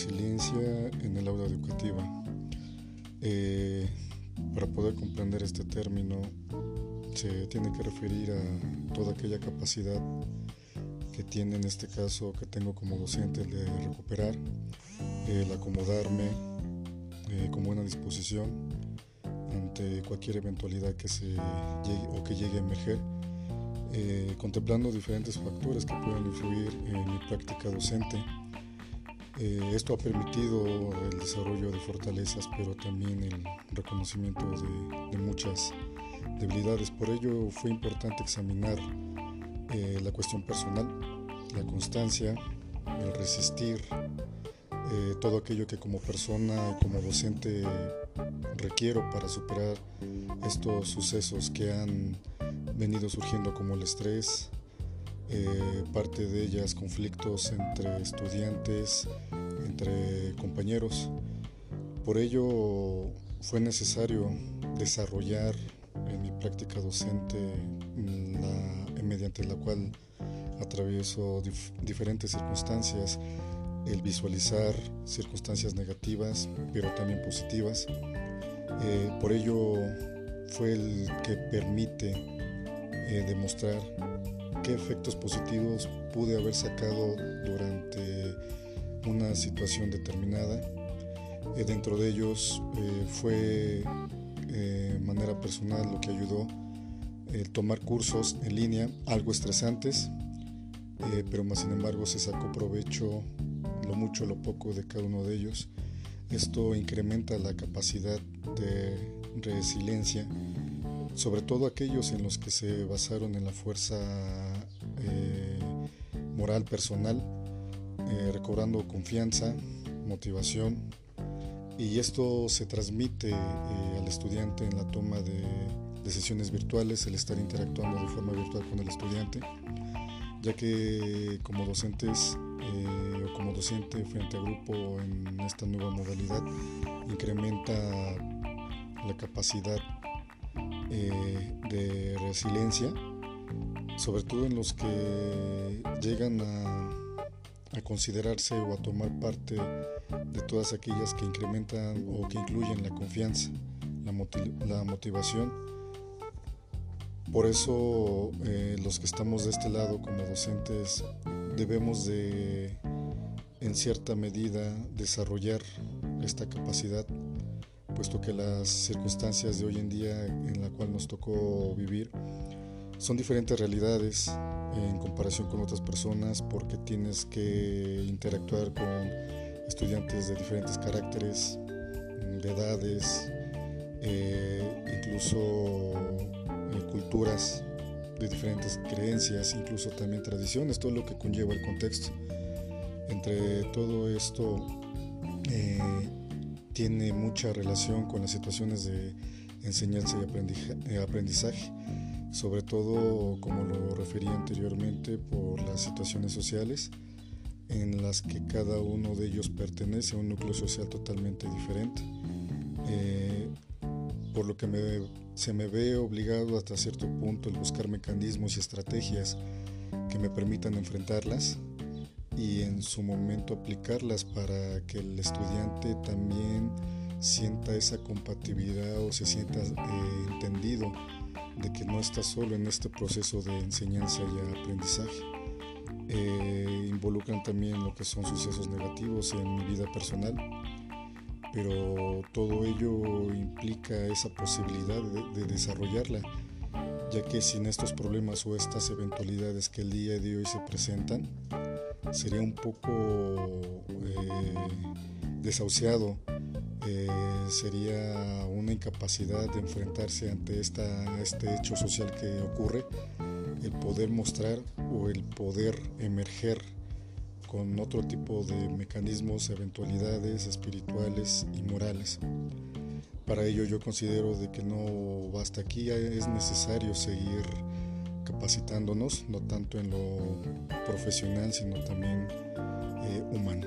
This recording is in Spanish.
resiliencia en el aula educativa. Eh, para poder comprender este término se tiene que referir a toda aquella capacidad que tiene en este caso que tengo como docente de recuperar, el acomodarme eh, con buena disposición ante cualquier eventualidad que se llegue o que llegue a emerger, eh, contemplando diferentes factores que pueden influir en mi práctica docente eh, esto ha permitido el desarrollo de fortalezas, pero también el reconocimiento de, muchas debilidades. Por ello fue importante examinar eh, la cuestión personal, la constancia, el resistir, eh, todo aquello que como persona como docente requiero para superar estos sucesos que han venido surgiendo como el estrés, eh, parte de ellas conflictos entre estudiantes, entre compañeros. Por ello fue necesario desarrollar en mi práctica docente mediante la cual atravieso diferentes circunstancias, el visualizar circunstancias negativas, pero también positivas. Eh, por ello fue el que permite eh, demostrar qué efectos positivos pude haber sacado durante una situación determinada. Eh, dentro de ellos eh, fue eh, manera personal lo que ayudó el tomar cursos en línea, algo estresantes, pero más sin embargo se sacó provecho lo mucho, lo poco de cada uno de ellos. Esto incrementa la capacidad de resiliencia sobre todo aquellos en los que se basaron en la fuerza eh, moral personal, eh, recobrando confianza, motivación, y esto se transmite eh, al estudiante en la toma de decisiones virtuales, el estar interactuando de forma virtual con el estudiante, ya que como docentes o como docente frente a grupo en esta nueva modalidad incrementa la capacidad eh, de resiliencia, sobre todo en los que llegan a, considerarse o a tomar parte de todas aquellas que incrementan o que incluyen la confianza, la, motivación. Por eso eh, los que estamos de este lado como docentes debemos de en cierta medida desarrollar esta capacidad puesto que las circunstancias de hoy en día en la cual nos tocó vivir son diferentes realidades en comparación con otras personas porque tienes que interactuar con estudiantes de diferentes caracteres, de edades, eh, incluso eh, culturas de diferentes creencias, incluso también tradiciones, todo lo que conlleva el contexto. Entre todo esto, eh, tiene mucha relación con las situaciones de enseñanza y aprendizaje, sobre todo como lo refería anteriormente por las situaciones sociales en las que cada uno de ellos pertenece a un núcleo social totalmente diferente, eh, por lo que se me ve obligado hasta cierto punto el buscar mecanismos y estrategias que me permitan enfrentarlas y en su momento aplicarlas para que el estudiante también sienta esa compatibilidad o se sienta eh, entendido de que no está solo en este proceso de enseñanza y aprendizaje. Eh, involucran también lo que son sucesos negativos en mi vida personal, pero todo ello implica esa posibilidad de desarrollarla, ya que sin estos problemas o estas eventualidades que el día de hoy se presentan, sería un poco eh, desahuciado, eh, sería una incapacidad de enfrentarse ante esta, este hecho social que ocurre, el poder mostrar o el poder emerger con otro tipo de mecanismos, eventualidades espirituales y morales. Para ello yo considero de que no basta aquí, es necesario seguir capacitándonos, no tanto en lo profesional, sino también eh, humano.